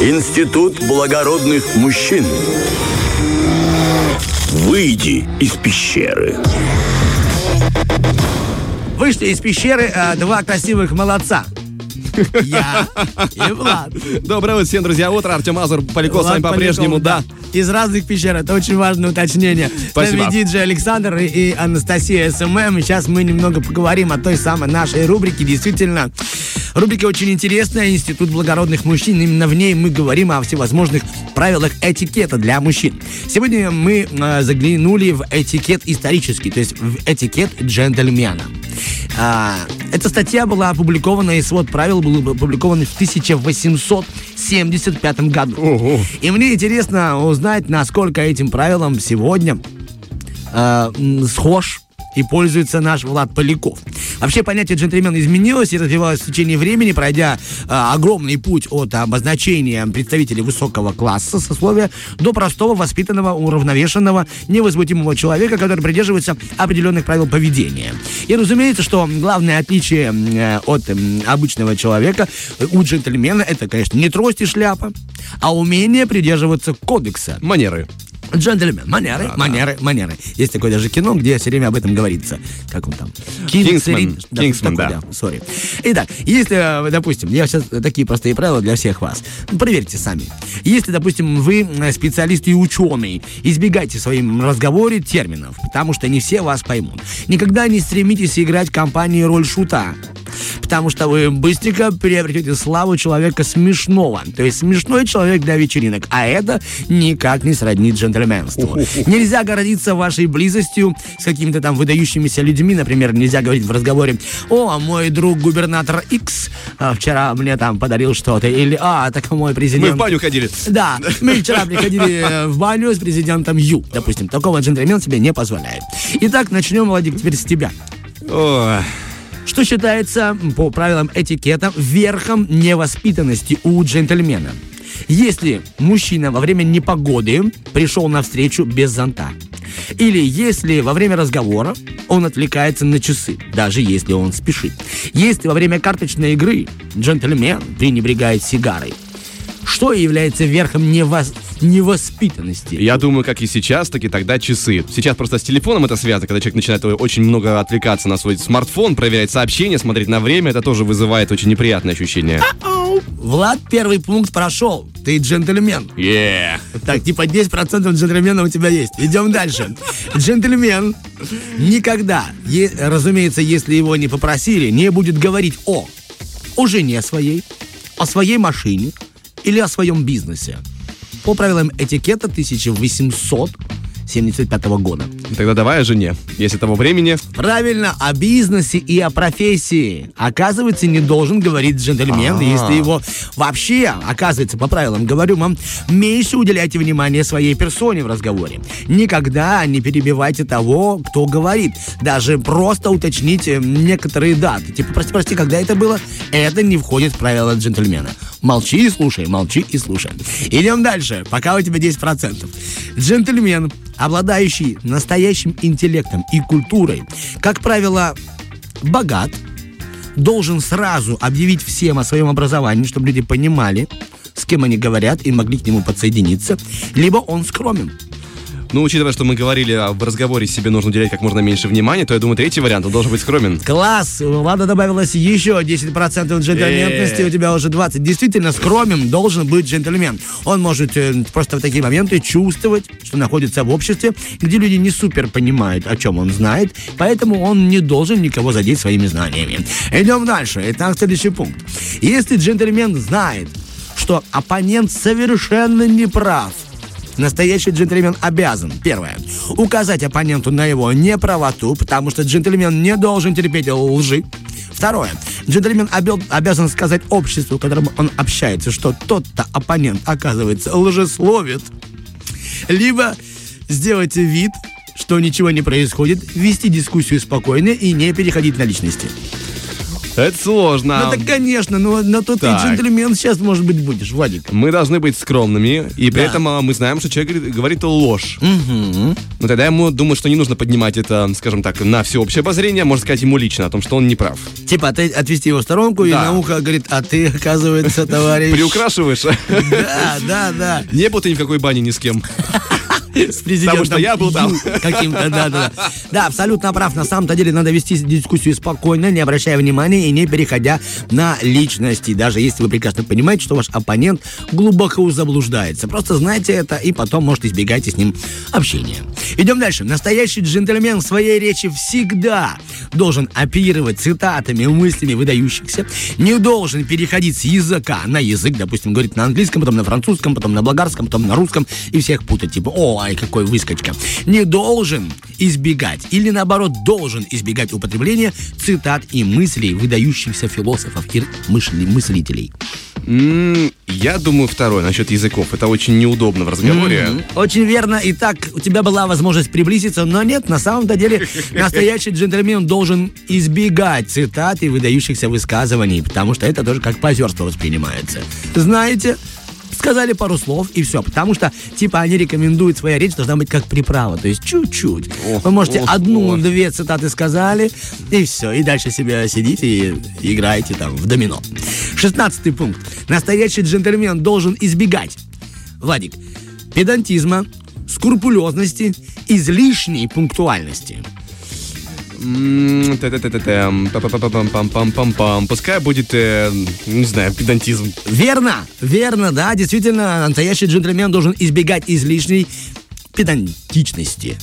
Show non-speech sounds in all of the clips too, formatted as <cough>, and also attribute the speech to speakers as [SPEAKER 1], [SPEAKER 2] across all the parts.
[SPEAKER 1] Институт благородных мужчин. Выйди из пещеры.
[SPEAKER 2] Вышли из пещеры а, два красивых молодца. Я и Влад.
[SPEAKER 3] Доброе утро всем, друзья. Утро. Артем Азур, Поляков с вами по-прежнему, да.
[SPEAKER 2] Из разных пещер. Это очень важное уточнение.
[SPEAKER 3] Спасибо.
[SPEAKER 2] С нами диджей Александр и, Анастасия SMM. И сейчас мы немного поговорим о той самой нашей рубрике. Действительно, рубрика очень интересная. Институт благородных мужчин. Именно в ней мы говорим о всевозможных правилах этикета для мужчин. Сегодня мы э, заглянули в этикет исторический, то есть в этикет джентльмена. А, эта статья была опубликована, и свод правил был опубликован в 1875 году. И мне интересно узнать, насколько этим правилам сегодня э, схож и пользуется наш Влад Поляков. Вообще понятие джентльмена изменилось и развивалось в течение времени, пройдя э, огромный путь от обозначения представителей высокого класса сословия до простого, воспитанного, уравновешенного, невозмутимого человека, который придерживается определенных правил поведения. И разумеется, что главное отличие э, от м, обычного человека э, у джентльмена это, конечно, не трость и шляпа, а умение придерживаться кодекса.
[SPEAKER 3] Манеры.
[SPEAKER 2] Джентльмен, манеры, манеры, манеры. Есть такое даже кино, где все время об этом говорится. Как он там?
[SPEAKER 3] Kingsman.
[SPEAKER 2] Да, Kingsman,
[SPEAKER 3] да.
[SPEAKER 2] Sorry. Итак, если, э, допустим, я сейчас такие простые правила для всех вас. Ну, Проверьте сами. Если, допустим, вы э, специалист и ученый, избегайте в своем разговоре терминов, потому что не все вас поймут. Никогда не стремитесь играть в компании роль шута. Потому что вы быстренько приобретете славу человека смешного. То есть смешной человек для вечеринок. А это никак не сродни джентльменству. Нельзя гордиться вашей близостью с какими-то там выдающимися людьми. Например, нельзя говорить в разговоре, о, мой друг губернатор X а, вчера мне там подарил что-то. Или, а, так мой президент...
[SPEAKER 3] Мы в баню ходили.
[SPEAKER 2] Да, мы вчера приходили э, в баню с президентом Ю, допустим. Такого джентльмен себе не позволяет. Итак, начнем, Владик, теперь с тебя.
[SPEAKER 3] Ой.
[SPEAKER 2] Что считается по правилам этикета верхом невоспитанности у джентльмена? Если мужчина во время непогоды пришел на встречу без зонта. Или если во время разговора он отвлекается на часы, даже если он спешит. Если во время карточной игры джентльмен пренебрегает сигарой. Что является верхом невос- невоспитанности?
[SPEAKER 3] Я думаю, как и сейчас, так и тогда часы. Сейчас просто с телефоном это связано, когда человек начинает очень много отвлекаться на свой смартфон, проверять сообщения, смотреть на время, это тоже вызывает очень неприятное ощущение.
[SPEAKER 2] Влад первый пункт прошел. Ты джентльмен.
[SPEAKER 3] Yeah.
[SPEAKER 2] Так, типа 10% джентльмена у тебя есть. Идем дальше. Джентльмен никогда, е- разумеется, если его не попросили, не будет говорить о, о жене своей, о своей машине или о своем бизнесе. По правилам этикета 1875 года.
[SPEAKER 3] Тогда давай о жене. Если того времени.
[SPEAKER 2] Правильно, о бизнесе и о профессии. Оказывается, не должен говорить джентльмен,
[SPEAKER 3] А.
[SPEAKER 2] если его вообще, оказывается, по правилам говорю вам, меньше уделяйте внимание своей персоне в разговоре. Никогда не перебивайте того, кто говорит. Даже просто уточните некоторые даты. Типа, прости, прости, когда это было? Это не входит в правила джентльмена. Молчи и слушай, молчи и слушай. Идем дальше, пока у тебя 10%. Джентльмен, обладающий настоящим интеллектом и культурой, как правило, богат, должен сразу объявить всем о своем образовании, чтобы люди понимали, с кем они говорят и могли к нему подсоединиться, либо он скромен.
[SPEAKER 3] Ну, учитывая, что мы говорили в разговоре, себе нужно уделять как можно меньше внимания, то я думаю, третий вариант, он должен быть скромен.
[SPEAKER 2] Класс! Ладно, добавилось еще 10% джентльменности,
[SPEAKER 3] Э.
[SPEAKER 2] у тебя уже 20. Действительно, скромен должен быть джентльмен. Он может э, просто в такие моменты чувствовать, что находится в обществе, где люди не супер понимают, о чем он знает, поэтому он не должен никого задеть своими знаниями. Идем дальше. Итак, следующий пункт. Если джентльмен знает, что оппонент совершенно не прав, Настоящий джентльмен обязан, первое, указать оппоненту на его неправоту, потому что джентльмен не должен терпеть лжи. Второе, джентльмен обел- обязан сказать обществу, с которым он общается, что тот-то оппонент, оказывается, лжесловит. Либо сделать вид, что ничего не происходит, вести дискуссию спокойно и не переходить на личности.
[SPEAKER 3] Это сложно.
[SPEAKER 2] Ну, так, конечно, но, но то ты джентльмен сейчас, может быть, будешь, Вадик.
[SPEAKER 3] Мы должны быть скромными, и при
[SPEAKER 2] Да.
[SPEAKER 3] этом а, мы знаем, что человек говорит, ложь. Но тогда ему думаю, что не нужно поднимать это, скажем так, на всеобщее обозрение, можно сказать ему лично о том, что он не прав.
[SPEAKER 2] Типа, ты отвести его в сторонку и
[SPEAKER 3] Да.
[SPEAKER 2] на ухо говорит, а ты, оказывается, товарищ... <laughs>
[SPEAKER 3] Приукрашиваешь? <laughs>
[SPEAKER 2] Да, да, да.
[SPEAKER 3] Не ты ни в какой бане ни с кем. <laughs> <laughs>
[SPEAKER 2] С президентом
[SPEAKER 3] Потому что я был там. <laughs>
[SPEAKER 2] Каким-то, да, да. Да, абсолютно прав. На самом-то деле надо вести дискуссию спокойно, не обращая внимания и не переходя на личности. Даже если вы прекрасно понимаете, что ваш оппонент глубоко заблуждается. Просто знайте это и потом, может, избегайте с ним общения. Идем дальше. Настоящий джентльмен в своей речи всегда должен оперировать цитатами, мыслями выдающихся, не должен переходить с языка на язык, допустим, говорит на английском, потом на французском, потом на болгарском, потом на русском, и всех путать, типа, о, ай, какой выскочка. Не должен избегать, или наоборот, должен избегать употребления цитат и мыслей выдающихся философов и мысли- мыслителей.
[SPEAKER 3] Я думаю, второй, насчет языков. Это очень неудобно в разговоре.
[SPEAKER 2] Очень верно. Итак, у тебя была возможность приблизиться, но нет, на самом-то деле <laughs> настоящий джентльмен должен избегать цитат и выдающихся высказываний, потому что это тоже как позерство воспринимается. Знаете, сказали пару слов и все, потому что, типа, они рекомендуют, своя речь должна быть как приправа, то есть чуть-чуть.
[SPEAKER 3] Ох,
[SPEAKER 2] Вы можете одну-две цитаты сказали, и все, и дальше себе сидите и играете там в домино. Шестнадцатый пункт. Настоящий джентльмен должен избегать Владик, педантизма, скрупулезности, излишней пунктуальности.
[SPEAKER 3] Пускай будет, э, не знаю, педантизм.
[SPEAKER 2] Верно, верно, да, действительно, настоящий джентльмен должен избегать излишней педантичности.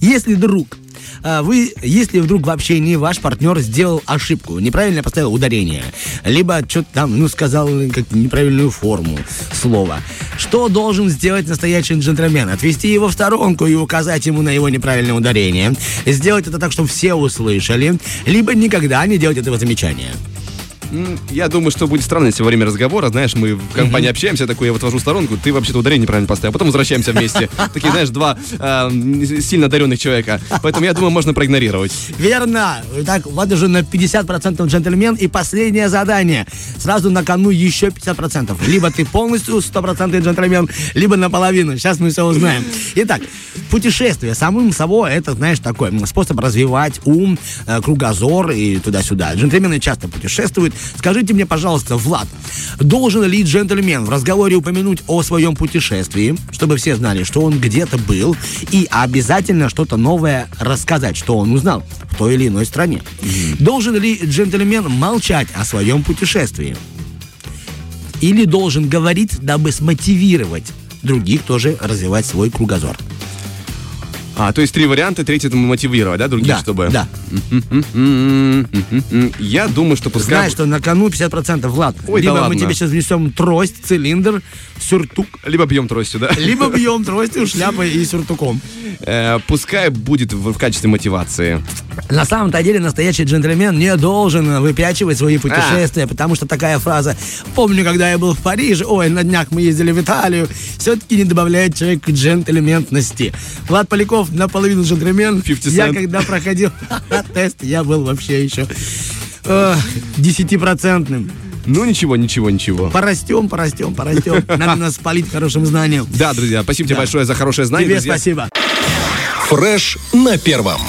[SPEAKER 2] Если вдруг а, вы, если вдруг в общении ваш партнер сделал ошибку, неправильно поставил ударение, либо что-то там, ну, сказал как неправильную форму слова, что должен сделать настоящий джентльмен? Отвести его в сторонку и указать ему на его неправильное ударение, сделать это так, чтобы все услышали, либо никогда не делать этого замечания.
[SPEAKER 3] Я думаю, что будет странно, если во время разговора, знаешь, мы в компании общаемся, такой, я вот вожу сторонку, ты вообще-то ударение неправильно поставил, потом возвращаемся вместе. <laughs> Такие, знаешь, два э, сильно одаренных человека. Поэтому я думаю, можно проигнорировать.
[SPEAKER 2] Верно. Итак, вот уже на 50% джентльмен. И последнее задание. Сразу на кону еще 50%. Либо ты полностью 100% джентльмен, либо наполовину. Сейчас мы все узнаем. Итак, путешествие самым собой это, знаешь, такой способ развивать ум, э, кругозор и туда-сюда. Джентльмены часто путешествуют. Скажите мне, пожалуйста, Влад, должен ли джентльмен в разговоре упомянуть о своем путешествии, чтобы все знали, что он где-то был, и обязательно что-то новое рассказать, что он узнал в той или иной стране? Должен ли джентльмен молчать о своем путешествии? Или должен говорить, дабы смотивировать других тоже развивать свой кругозор?
[SPEAKER 3] А, то есть три варианта, третий это мотивировать, да, других,
[SPEAKER 2] Да,
[SPEAKER 3] чтобы...
[SPEAKER 2] да.
[SPEAKER 3] Я думаю, что пускай...
[SPEAKER 2] Знаешь, что на кону 50%, Влад.
[SPEAKER 3] Ой, да
[SPEAKER 2] Либо мы
[SPEAKER 3] ладно.
[SPEAKER 2] тебе сейчас внесем трость, цилиндр, сюртук,
[SPEAKER 3] Либо бьем тростью, да?
[SPEAKER 2] либо <laughs> бьем тростью, шляпой и сюртуком.
[SPEAKER 3] Э, Пускай будет в в качестве мотивации.
[SPEAKER 2] На самом-то деле настоящий джентльмен не должен выпячивать свои
[SPEAKER 3] А.
[SPEAKER 2] путешествия, потому что такая фраза «Помню, когда я был в Париже, ой, на днях мы ездили в Италию», все-таки не добавляет человеку джентльментности. Влад Поляков наполовину джентльмен.
[SPEAKER 3] 50
[SPEAKER 2] Я когда проходил <laughs> тест, я был вообще еще э, десятипроцентным.
[SPEAKER 3] Ну, ничего, ничего, ничего.
[SPEAKER 2] Порастем, порастем, порастем. Надо нас спалить хорошим знанием.
[SPEAKER 3] Да, друзья, спасибо тебе большое за хорошее знание.
[SPEAKER 2] Тебе спасибо.
[SPEAKER 4] Фреш на первом.